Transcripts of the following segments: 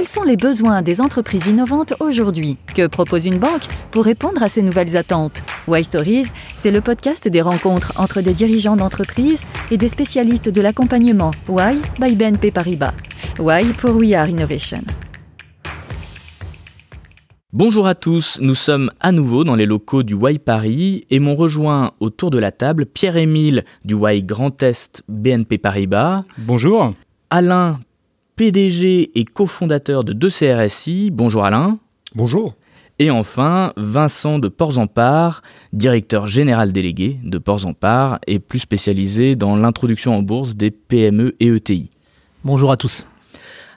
Quels sont les besoins des entreprises innovantes aujourd'hui Que propose une banque pour répondre à ces nouvelles attentes Why Stories, c'est le podcast des rencontres entre des dirigeants d'entreprises et des spécialistes de l'accompagnement Why by BNP Paribas. Why pour We Are Innovation. Bonjour à tous, nous sommes à nouveau dans les locaux du Y Paris et m'ont rejoint autour de la table Pierre-Émile du Y Grand Est BNP Paribas. Bonjour. Alain, PDG et cofondateur de 2CRSI. Bonjour Alain. Bonjour. Et enfin, Vincent de Ports-en-Part, directeur général délégué de Ports-en-Part et plus spécialisé dans l'introduction en bourse des PME et ETI. Bonjour à tous.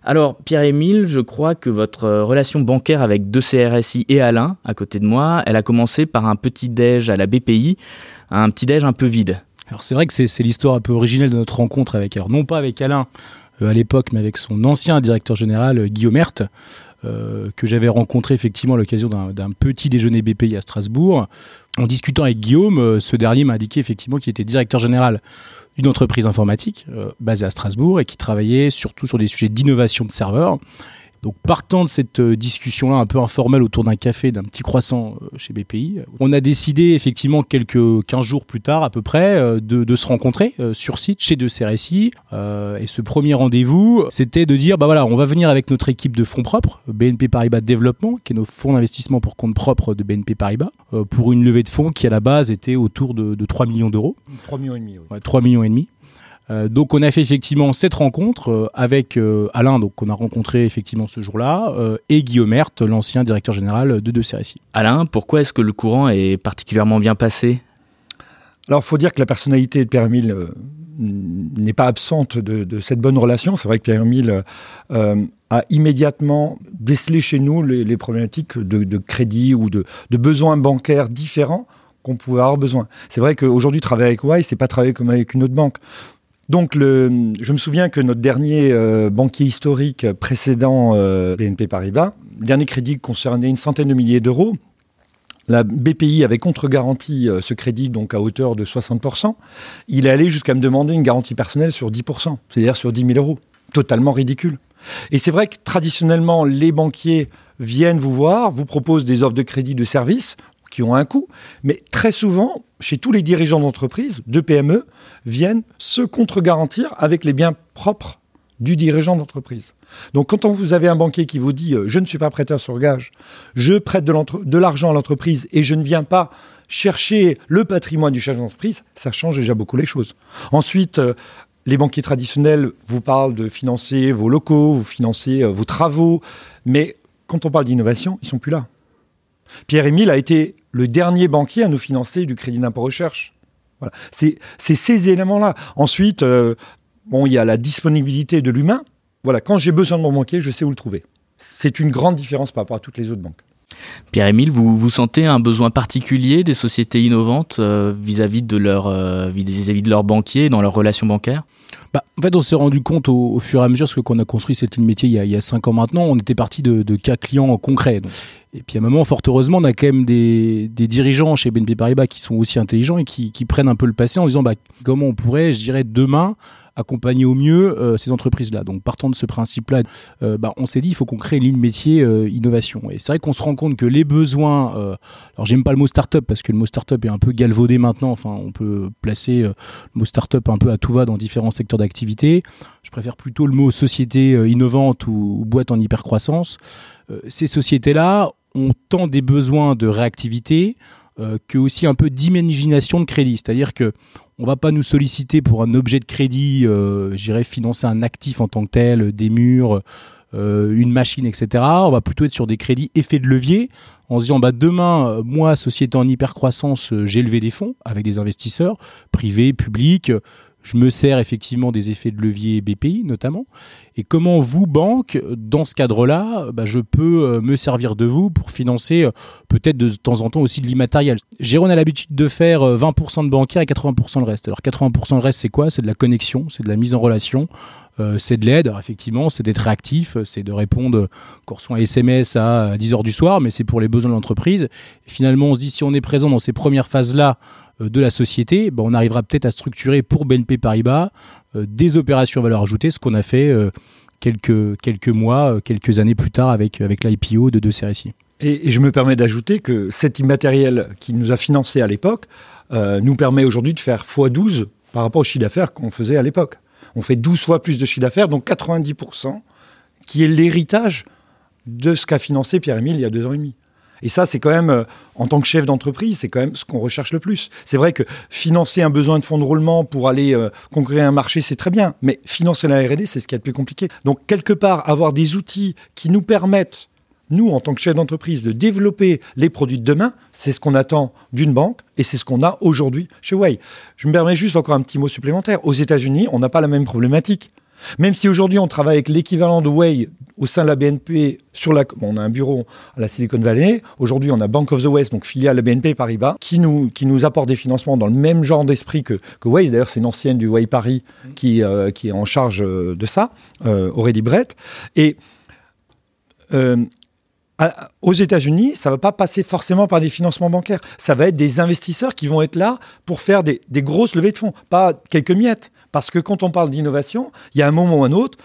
Alors, Pierre-Émile, je crois que votre relation bancaire avec 2CRSI et Alain, à côté de moi, elle a commencé par un petit déj à la BPI, un petit déj un peu vide. Alors c'est vrai que c'est l'histoire un peu originelle de notre rencontre avec, alors non pas avec Alain euh, à l'époque, mais avec son ancien directeur général euh, Guillaume Hert, euh, que j'avais rencontré effectivement à l'occasion d'un petit déjeuner BPI à Strasbourg. En discutant avec Guillaume, ce dernier m'a indiqué effectivement qu'il était directeur général d'une entreprise informatique euh, basée à Strasbourg et qui travaillait surtout sur des sujets d'innovation de serveurs. Donc partant de cette euh, discussion-là un peu informelle autour d'un café, d'un petit croissant euh, chez BPI, on a décidé effectivement quelques 15 jours plus tard à peu près de, de se rencontrer sur site chez De CRSI. et ce premier rendez-vous, c'était de dire, bah voilà, on va venir avec notre équipe de fonds propres, BNP Paribas Développement, qui est nos fonds d'investissement pour compte propre de BNP Paribas, pour une levée de fonds qui à la base était autour de, de 3 millions d'euros. 3 millions et demi. Ouais, 3 millions et demi. Euh, donc on a fait effectivement cette rencontre euh, avec euh, Alain, donc qu'on a rencontré effectivement ce jour-là, et Guillaume Hert, l'ancien directeur général de De CRSI. Alain, pourquoi est-ce que le courant est particulièrement bien passé? Alors il faut dire que la personnalité de Pierre-Emile n'est pas absente de, cette bonne relation. C'est vrai que Pierre-Emile a immédiatement décelé chez nous les, problématiques de, crédit ou de, besoins bancaires différents qu'on pouvait avoir besoin. C'est vrai qu'aujourd'hui, travailler avec Y, c'est pas travailler comme avec une autre banque. Donc, je me souviens que notre dernier euh, banquier historique précédent euh, BNP Paribas, dernier crédit concernait une centaine de milliers d'euros. La BPI avait contre-garanti euh, ce crédit donc à hauteur de 60%. Il est allé jusqu'à me demander une garantie personnelle sur 10%, c'est-à-dire sur 10 000 euros. Totalement ridicule. Et c'est vrai que traditionnellement, les banquiers viennent vous voir, vous proposent des offres de crédit de service qui ont un coût, mais très souvent, chez tous les dirigeants d'entreprise, de PME, viennent se contre-garantir avec les biens propres du dirigeant d'entreprise. Donc quand vous avez un banquier qui vous dit euh, je ne suis pas prêteur sur gage, je prête de l'argent à l'entreprise et je ne viens pas chercher le patrimoine du chef d'entreprise, ça change déjà beaucoup les choses. Ensuite, euh, les banquiers traditionnels vous parlent de financer vos locaux, vous financer euh, vos travaux, mais quand on parle d'innovation, ils sont plus là. Pierre-Émile a été le dernier banquier à nous financer du crédit d'impôt recherche. Voilà. C'est ces éléments-là. Ensuite, euh, bon, il y a la disponibilité de l'humain. Voilà, quand j'ai besoin de mon banquier, je sais où le trouver. C'est une grande différence par rapport à toutes les autres banques. Pierre-Émile, vous, vous sentez un besoin particulier des sociétés innovantes euh, vis-à-vis de, leur, euh, vis-à-vis de leurs banquiers dans leurs relations bancaires? Bah, en fait, on s'est rendu compte au, fur et à mesure, parce que qu'on a construit cette ligne métier il y a, il y a cinq ans maintenant, on était parti de, de, cas clients concrets. Et puis à un moment, fort heureusement, on a quand même des, des, dirigeants chez BNP Paribas qui sont aussi intelligents et qui, prennent un peu le passé en disant bah, comment on pourrait, je dirais, demain accompagner au mieux euh, ces entreprises-là. Donc partant de ce principe-là, euh, bah, on s'est dit il faut qu'on crée une ligne métier euh, innovation. Et c'est vrai qu'on se rend compte que les besoins, alors j'aime pas le mot start-up parce que le mot start-up est un peu galvaudé maintenant. Enfin, on peut placer le mot start-up un peu à tout va dans différents secteurs d'activité. Je préfère plutôt le mot société innovante ou, ou boîte en hypercroissance. ces sociétés-là ont tant des besoins de réactivité, euh, que aussi un peu d'imagination de crédit. C'est-à-dire que on va pas nous solliciter pour un objet de crédit, euh, j'irais financer un actif en tant que tel, des murs, euh, une machine, etc. On va plutôt être sur des crédits effets de levier en se disant bah, demain, moi, société en hypercroissance, j'ai levé des fonds avec des investisseurs privés, publics je me sers effectivement des effets de levier BPI notamment. Et comment vous, banque, dans ce cadre-là, bah, je peux euh, me servir de vous pour financer euh, peut-être de temps en temps aussi de l'immatériel? Jérôme a l'habitude de faire 20% euh, de bancaire et 80% le reste. Alors 80% le reste, c'est quoi? C'est de la connexion, c'est de la mise en relation c'est de l'aide, effectivement, c'est d'être réactif, c'est de répondre quand un SMS à 10h du soir, mais c'est pour les besoins de l'entreprise. Finalement, on se dit si on est présent dans ces premières phases-là de la société, ben, on arrivera peut-être à structurer pour BNP Paribas euh, des opérations valeur ajoutée, ce qu'on a fait quelques, quelques mois, quelques années plus tard avec, avec l'IPO de deux CRSI. Et, je me permets d'ajouter que cet immatériel qui nous a financé à l'époque nous permet aujourd'hui de faire x12 par rapport au chiffre d'affaires qu'on faisait à l'époque on fait 12 fois plus de chiffre d'affaires, donc 90%, qui est l'héritage de ce qu'a financé Pierre-Émile il y a deux ans et demi. Et ça, c'est quand même, euh, en tant que chef d'entreprise, c'est quand même ce qu'on recherche le plus. C'est vrai que financer un besoin de fonds de roulement pour aller euh, conquérir un marché, c'est très bien. Mais financer la R&D, c'est ce qui est le plus compliqué. Donc, quelque part, avoir des outils qui nous permettent nous, en tant que chef d'entreprise, de développer les produits de demain, c'est ce qu'on attend d'une banque et c'est ce qu'on a aujourd'hui chez Way. Je me permets juste encore un petit mot supplémentaire. Aux États-Unis, on n'a pas la même problématique. Même si aujourd'hui on travaille avec l'équivalent de Way au sein de la BNP, sur la, on a un bureau à la Silicon Valley, aujourd'hui on a Bank of the West, donc filiale de BNP Paribas, qui nous, qui nous apporte des financements dans le même genre d'esprit que, que Way. D'ailleurs, c'est une ancienne du Way Paris qui, euh, qui est en charge euh, de ça, euh, Aurélie Brett. Et aux États-Unis, ça ne va pas passer forcément par des financements bancaires. Ça va être des investisseurs qui vont être là pour faire des, grosses levées de fonds, pas quelques miettes. Parce que quand on parle d'innovation, il y a un moment ou un autre,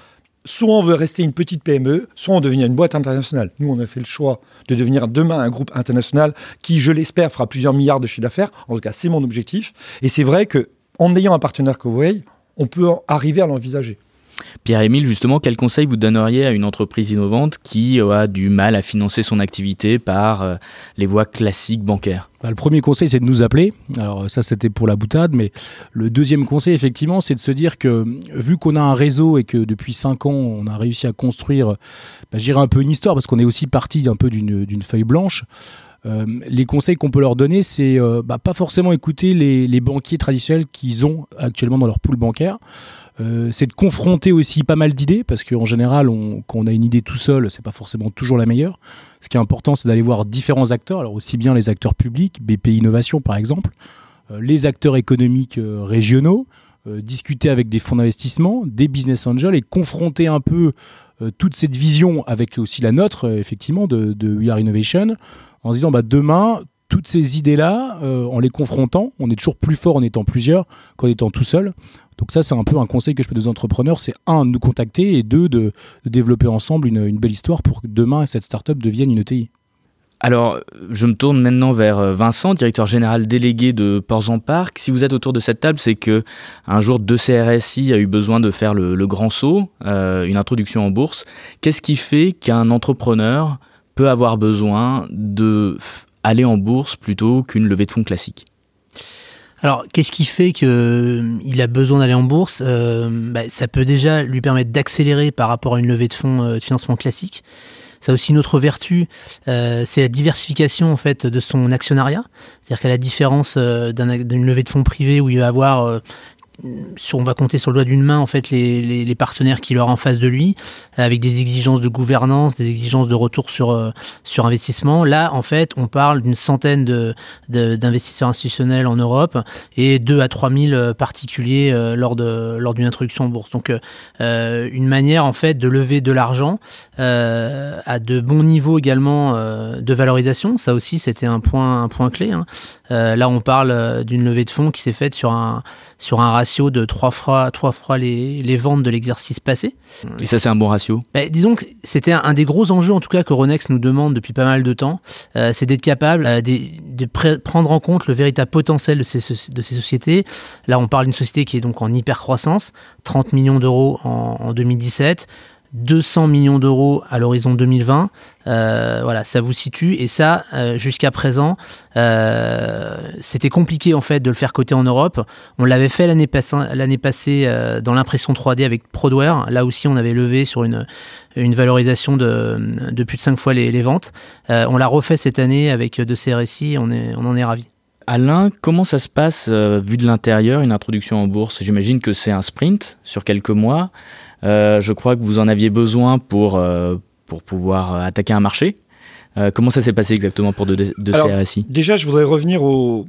soit on veut rester une petite PME, soit on devient une boîte internationale. Nous, on a fait le choix de devenir demain un groupe international qui, je l'espère, fera plusieurs milliards de chiffre d'affaires. En tout cas, c'est mon objectif. Et c'est vrai qu'en ayant un partenaire vous on peut arriver à l'envisager. Pierre-Émile, justement, quel conseil vous donneriez à une entreprise innovante qui a du mal à financer son activité par euh, les voies classiques bancaires? Bah, Le premier conseil, c'est de nous appeler. Alors ça, c'était pour la boutade, mais le deuxième conseil, effectivement, c'est de se dire que vu qu'on a un réseau et que depuis cinq ans, on a réussi à construire, bah, j'irai un peu une histoire, parce qu'on est aussi parti d'un peu d'une feuille blanche. Euh, les conseils qu'on peut leur donner, c'est euh, bah, pas forcément écouter les, les banquiers traditionnels qu'ils ont actuellement dans leur pool bancaire. Euh, c'est de confronter aussi pas mal d'idées, parce qu'en général, quand on a une idée tout seul, c'est pas forcément toujours la meilleure. Ce qui est important, c'est d'aller voir différents acteurs, alors aussi bien les acteurs publics, BP Innovation par exemple, euh, les acteurs économiques euh, régionaux, discuter avec des fonds d'investissement, des business angels et confronter un peu toute cette vision avec aussi la nôtre, effectivement, de, de We Are Innovation, en se disant, bah, demain, toutes ces idées-là, en les confrontant, on est toujours plus fort en étant plusieurs qu'en étant tout seul. Donc ça, c'est un peu un conseil que je peux donner aux entrepreneurs, c'est un, de nous contacter et deux, de, développer ensemble une, belle histoire pour que demain, cette startup devienne une ETI. Alors, je me tourne maintenant vers euh, Vincent, directeur général délégué de Ports en Parc. Si vous êtes autour de cette table, c'est que un jour, deux CRSI a eu besoin de faire le, grand saut, euh, une introduction en bourse. Qu'est-ce qui fait qu'un entrepreneur peut avoir besoin de aller en bourse plutôt qu'une levée de fonds classique? Alors, qu'est-ce qui fait qu'il euh, a besoin d'aller en bourse euh, bah, Ça peut déjà lui permettre d'accélérer par rapport à une levée de fonds euh, de financement classique. Ça a aussi une autre vertu, c'est la diversification en fait de son actionnariat. C'est-à-dire qu'à la différence d'une levée de fonds privée où il va avoir on va compter sur le doigt d'une main en fait les, partenaires qui leur en face de lui, avec des exigences de gouvernance, des exigences de retour sur, euh, sur investissement. Là, en fait, on parle d'une centaine de, d'investisseurs institutionnels en Europe et 2 à 3 000 euh, particuliers euh, lors, de, lors d'une introduction en bourse. Donc, une manière en fait de lever de l'argent à de bons niveaux également de valorisation. Ça aussi, c'était un point, un point clé. Hein. Là, on parle d'une levée de fonds qui s'est faite sur un, sur un ratio de 3 fois, trois fois les, les ventes de l'exercice passé. Et ça, c'est un bon ratio? Bah, Disons que c'était un, des gros enjeux, en tout cas, que Ronex nous demande depuis pas mal de temps. Euh, c'est d'être capable euh, de, de prendre en compte le véritable potentiel de ces, de ces sociétés. Là, on parle d'une société qui est donc en hyper croissance, 30 millions d'euros en, en 2017. 200 millions d'euros à l'horizon 2020. Euh, voilà, ça vous situe. Et ça, euh, jusqu'à présent, euh, c'était compliqué en fait de le faire côté en Europe. On l'avait fait l'année passée, l'année passée dans l'impression 3D avec Prodware. Là aussi, on avait levé sur une, une valorisation de, de plus de 5 fois les, les ventes. on l'a refait cette année avec de CRSI. On, est, on en est ravis. Alain, comment ça se passe vu de l'intérieur, une introduction en bourse? J'imagine que c'est un sprint sur quelques mois. Euh, je crois que vous en aviez besoin pour, euh, pour pouvoir euh, attaquer un marché. comment ça s'est passé exactement pour de, de CRSI Déjà, je voudrais revenir au,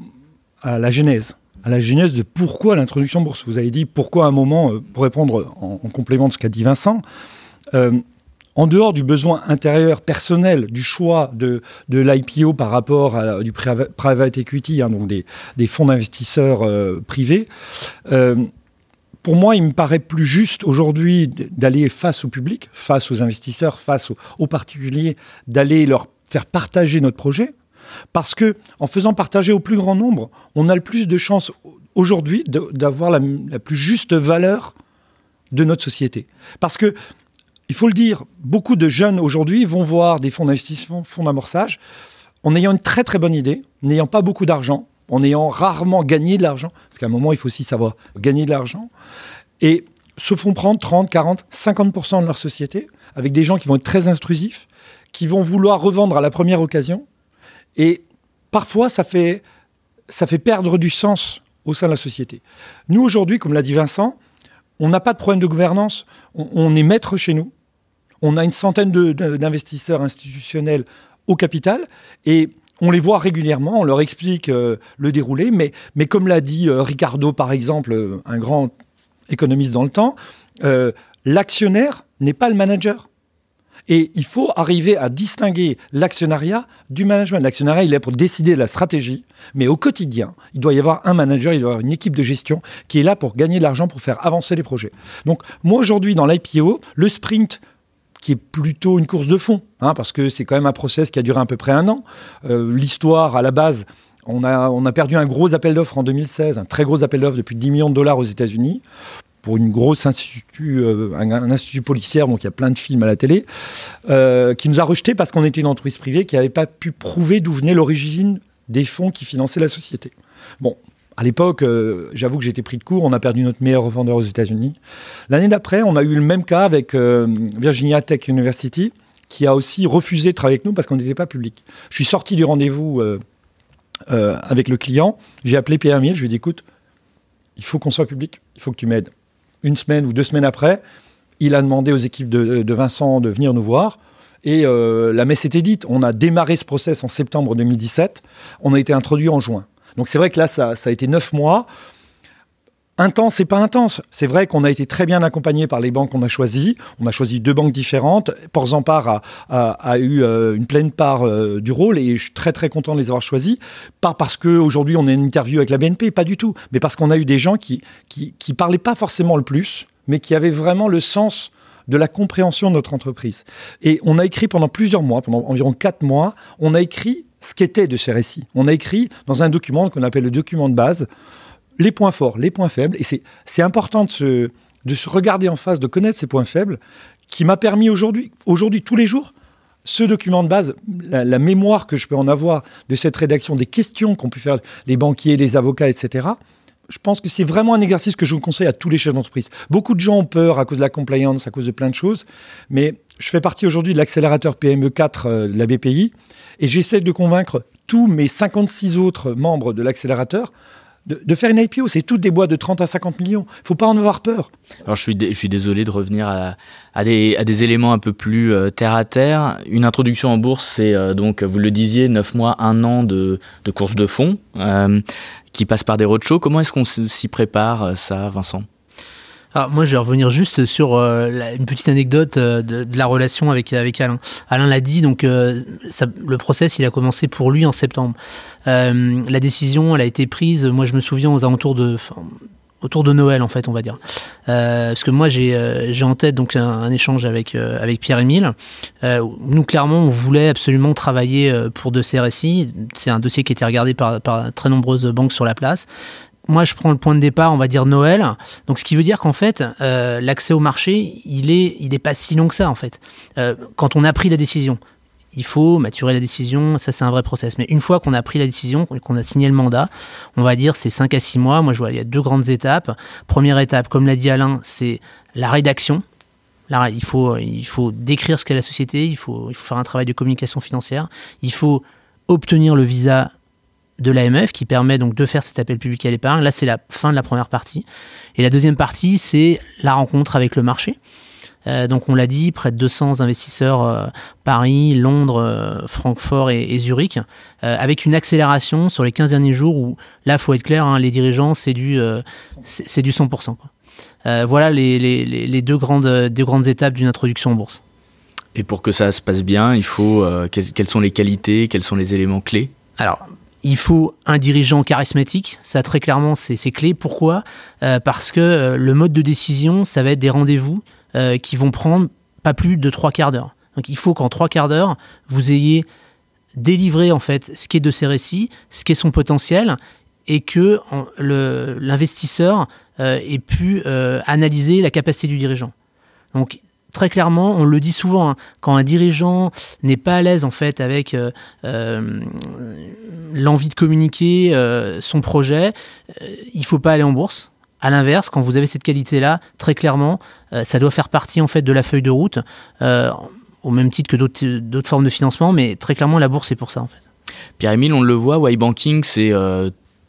à la genèse. à la genèse de pourquoi l'introduction bourse. Vous avez dit pourquoi à un moment, euh, pour répondre en, complément de ce qu'a dit Vincent, euh, en dehors du besoin intérieur personnel, du choix de, de l'IPO par rapport à du private equity, hein, donc des, des fonds d'investisseurs euh, privés, pour moi, il me paraît plus juste aujourd'hui d'aller face au public, face aux investisseurs, face aux particuliers, d'aller leur faire partager notre projet parce que en faisant partager au plus grand nombre, on a le plus de chances aujourd'hui d'avoir la, plus juste valeur de notre société. Parce que, il faut le dire, beaucoup de jeunes aujourd'hui vont voir des fonds d'investissement, fonds d'amorçage, en ayant une très très bonne idée, n'ayant pas beaucoup d'argent, en ayant rarement gagné de l'argent, parce qu'à un moment, il faut aussi savoir gagner de l'argent, et se font prendre 30, 40, 50% de leur société, avec des gens qui vont être très intrusifs, qui vont vouloir revendre à la première occasion, et parfois, ça fait, ça fait perdre du sens au sein de la société. Nous, aujourd'hui, comme l'a dit Vincent, on n'a pas de problème de gouvernance. On, est maître chez nous. On a une centaine d'investisseurs institutionnels au capital et on les voit régulièrement, on leur explique euh, le déroulé, mais, mais comme l'a dit euh, Ricardo, par exemple, euh, un grand économiste dans le temps, l'actionnaire n'est pas le manager. Et il faut arriver à distinguer l'actionnariat du management. L'actionnariat, il est pour décider de la stratégie, mais au quotidien, il doit y avoir un manager, il doit y avoir une équipe de gestion qui est là pour gagner de l'argent, pour faire avancer les projets. Donc moi aujourd'hui, dans l'IPO, le sprint, qui est plutôt une course de fond, hein, parce que c'est quand même un process qui a duré à peu près un an. Euh, l'histoire, à la base, on a, perdu un gros appel d'offres en 2016, un très gros appel d'offres de plus de 10 millions de dollars aux États-Unis pour une grosse institut, euh, un, institut policière, donc il y a plein de films à la télé, euh, qui nous a rejetés parce qu'on était une entreprise privée qui n'avait pas pu prouver d'où venait l'origine des fonds qui finançaient la société. Bon, à l'époque, euh, j'avoue que j'étais pris de court, on a perdu notre meilleur revendeur aux États-Unis. L'année d'après, on a eu le même cas avec Virginia Tech University, qui a aussi refusé de travailler avec nous parce qu'on n'était pas public. Je suis sorti du rendez-vous avec le client, j'ai appelé Pierre Mille, je lui ai dit écoute, il faut qu'on soit public, il faut que tu m'aides une semaine ou deux semaines après, il a demandé aux équipes de, Vincent de venir nous voir. Et euh, la messe était dite. On a démarré ce process en septembre 2017. On a été introduit en juin. Donc c'est vrai que là, ça, a été neuf mois. Intense, c'est pas intense. C'est vrai qu'on a été très bien accompagné par les banques qu'on a choisies. On a choisi deux banques différentes. Port a, a, eu euh, une pleine part euh, du rôle et je suis très très content de les avoir choisis. Pas parce qu'aujourd'hui on a une interview avec la BNP, pas du tout. Mais parce qu'on a eu des gens qui, qui, qui parlaient pas forcément le plus, mais qui avaient vraiment le sens de la compréhension de notre entreprise. Et on a écrit pendant plusieurs mois, pendant environ quatre mois, on a écrit ce qu'était de ces récits. On a écrit dans un document qu'on appelle le document de base les points forts, les points faibles. Et c'est important de se, de se regarder en face, de connaître ces points faibles, qui m'a permis aujourd'hui, aujourd'hui, tous les jours, ce document de base, la, mémoire que je peux en avoir de cette rédaction, des questions qu'ont pu faire les banquiers, les avocats, etc., je pense que c'est vraiment un exercice que je vous conseille à tous les chefs d'entreprise. Beaucoup de gens ont peur à cause de la compliance, à cause de plein de choses, mais je fais partie aujourd'hui de l'accélérateur PME4 euh, de la BPI et j'essaie de convaincre tous mes 56 autres membres de l'accélérateur de, faire une IPO. C'est toutes des boîtes de 30 à 50 millions. Il faut pas en avoir peur. Alors je suis, je suis désolé de revenir à, des, à, des, éléments un peu plus euh, terre à terre. Une introduction en bourse, c'est euh, donc, vous le disiez, 9 mois, 1 an de, de course de fonds qui passe par des roadshows. Comment est-ce qu'on s'y prépare ça, Vincent? Alors moi, je vais revenir juste sur euh, une petite anecdote euh, de, la relation avec, avec Alain. Alain l'a dit, donc euh, le process, il a commencé pour lui en septembre. la décision, elle a été prise, moi je me souviens aux alentours de... autour de Noël en fait on va dire parce que moi j'ai j'ai en tête donc un, échange avec avec Pierre Émile nous clairement on voulait absolument travailler pour de CRSI c'est un dossier qui était regardé par, par très nombreuses banques sur la place moi, je prends le point de départ, on va dire Noël. Donc, ce qui veut dire qu'en fait, euh, l'accès au marché, il est, il est pas si long que ça, en fait. Euh, quand on a pris la décision, il faut maturer la décision, ça c'est un vrai process. Mais une fois qu'on a pris la décision, qu'on a signé le mandat, on va dire c'est 5 à 6 mois. Moi je vois, il y a deux grandes étapes. Première étape, comme l'a dit Alain, c'est la rédaction. Là, il faut, il faut décrire ce qu'est la société, il faut, il faut faire un travail de communication financière, il faut obtenir le visa de l'AMF qui permet donc de faire cet appel public à l'épargne. Là, c'est la fin de la première partie. Et la deuxième partie, c'est la rencontre avec le marché. Donc on l'a dit, près de 200 investisseurs Paris, Londres, Francfort et, Zurich, avec une accélération sur les 15 derniers jours où là, faut être clair, hein, les dirigeants, c'est du, c'est du 100%. voilà les, deux, grandes, deux grandes étapes d'une introduction en bourse. Et pour que ça se passe bien, il faut quelles sont les qualités, quels sont les éléments clés? Alors, il faut un dirigeant charismatique, ça très clairement c'est clé. Pourquoi? Euh, Parce que euh, le mode de décision, ça va être des rendez-vous euh, qui vont prendre pas plus de trois quarts d'heure. Donc il faut qu'en trois quarts d'heure, vous ayez délivré en fait ce qui est de ces récits, ce qui est son potentiel, et que l'investisseur ait pu analyser la capacité du dirigeant. Donc très clairement, on le dit souvent, hein, quand un dirigeant n'est pas à l'aise en fait avec euh, euh, l'envie de communiquer euh, son projet, il faut pas aller en bourse. À l'inverse, quand vous avez cette qualité-là, très clairement, ça doit faire partie en fait de la feuille de route, au même titre que d'autres formes de financement, mais très clairement, la bourse est pour ça en fait. Pierre-Émile, on le voit, Y Banking, c'est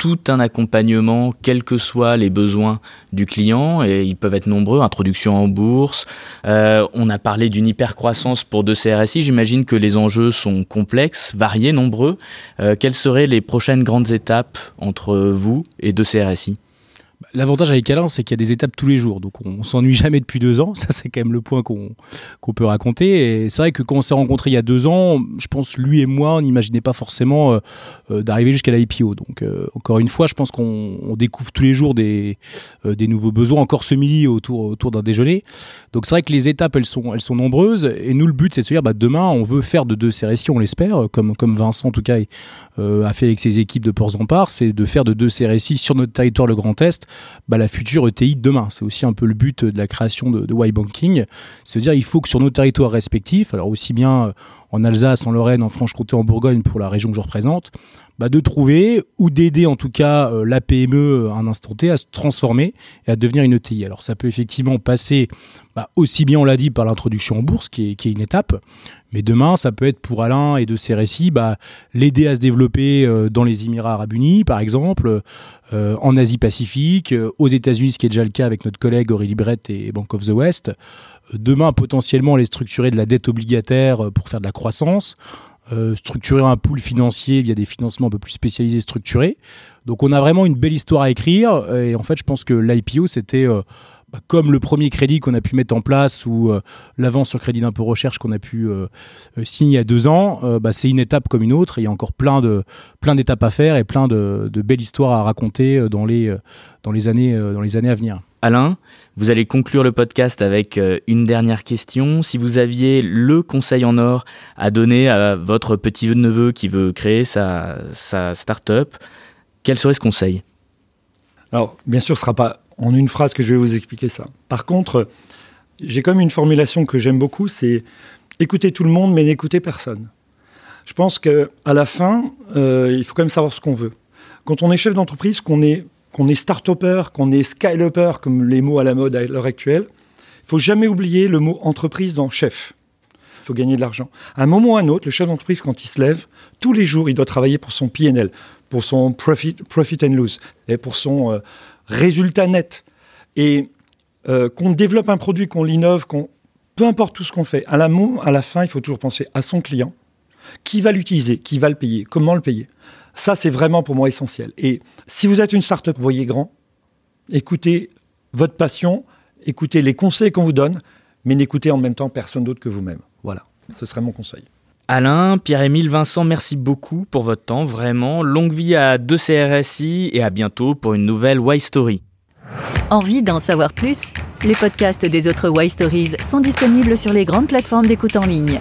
tout un accompagnement, quels que soient les besoins du client, et ils peuvent être nombreux, introduction en bourse. Euh, on a parlé d'une hypercroissance pour deux CRSI, j'imagine que les enjeux sont complexes, variés, nombreux. Euh, quelles seraient les prochaines grandes étapes entre vous et deux CRSI L'avantage avec Alain, c'est qu'il y a des étapes tous les jours. Donc on, s'ennuie jamais depuis deux ans. Ça, c'est quand même le point qu'on peut raconter. Et c'est vrai que quand on s'est rencontrés il y a deux ans, je pense lui et moi, on n'imaginait pas forcément euh, euh, d'arriver jusqu'à l'IPO. Donc euh, encore une fois, je pense qu'on découvre tous les jours des, nouveaux besoins. Encore ce midi autour, d'un déjeuner. Donc c'est vrai que les étapes, elles sont, nombreuses. Et nous, le but, c'est de se dire, bah, demain, on veut faire de deux CRSI, on l'espère, comme, Vincent en tout cas a fait avec ses équipes de Ports en Part, c'est de faire de deux CRSI sur notre territoire le Grand Est bah, la future ETI de demain. C'est aussi un peu le but de la création de, de Y-Banking. C'est-à-dire il faut que sur nos territoires respectifs, alors aussi bien euh, en Alsace, en Lorraine, en Franche-Comté, en Bourgogne, pour la région que je représente, bah, de trouver ou d'aider en tout cas euh, la PME à un instant T à se transformer et à devenir une ETI. Alors ça peut effectivement passer bah, aussi bien, on l'a dit, par l'introduction en bourse, qui est, une étape, mais demain, ça peut être pour Alain et de ses récits, bah, l'aider à se développer euh, dans les Émirats arabes unis, par exemple, euh, en Asie-Pacifique, aux États-Unis, ce qui est déjà le cas avec notre collègue Aurélie Brett et Bank of the West. Demain, potentiellement, les structurer de la dette obligataire pour faire de la croissance. Euh, structurer un pool financier via des financements un peu plus spécialisés, structurés. Donc on a vraiment une belle histoire à écrire. Et en fait, je pense que l'IPO, c'était euh, bah, comme le premier crédit qu'on a pu mettre en place ou euh, l'avance sur crédit d'impôt recherche qu'on a pu signer il y a deux ans, bah, c'est une étape comme une autre. il y a encore plein de plein d'étapes à faire et plein de, de, belles histoires à raconter dans les dans les années dans les années à venir. Alain, vous allez conclure le podcast avec euh, une dernière question. Si vous aviez le conseil en or à donner à votre petit-neveu qui veut créer sa, sa start-up, quel serait ce conseil? Alors, bien sûr, ce ne sera pas en une phrase que je vais vous expliquer ça. Par contre, j'ai comme une formulation que j'aime beaucoup, c'est écouter tout le monde, mais n'écouter personne. Je pense qu'à la fin, euh, il faut quand même savoir ce qu'on veut. Quand on est chef d'entreprise, qu'on est qu'on est start-upper, qu'on est scale-upper, comme les mots à la mode à l'heure actuelle, il faut jamais oublier le mot entreprise dans chef. Il faut gagner de l'argent. À un moment ou à un autre, le chef d'entreprise, quand il se lève, tous les jours, il doit travailler pour son PNL, pour son profit, profit and lose, et pour son euh, résultat net. Et euh, qu'on développe un produit, qu'on l'innove, qu'on peu importe tout ce qu'on fait, à la, à la fin, il faut toujours penser à son client, qui va l'utiliser, qui va le payer, comment le payer? Ça, c'est vraiment pour moi essentiel. Et si vous êtes une start-up, voyez grand, écoutez votre passion, écoutez les conseils qu'on vous donne, mais n'écoutez en même temps personne d'autre que vous-même. Voilà, ce serait mon conseil. Alain, Pierre-Émile, Vincent, merci beaucoup pour votre temps, vraiment. Longue vie à deux CRSI et à bientôt pour une nouvelle Y Story. Envie d'en savoir plus? Les podcasts des autres Y Stories sont disponibles sur les grandes plateformes d'écoute en ligne.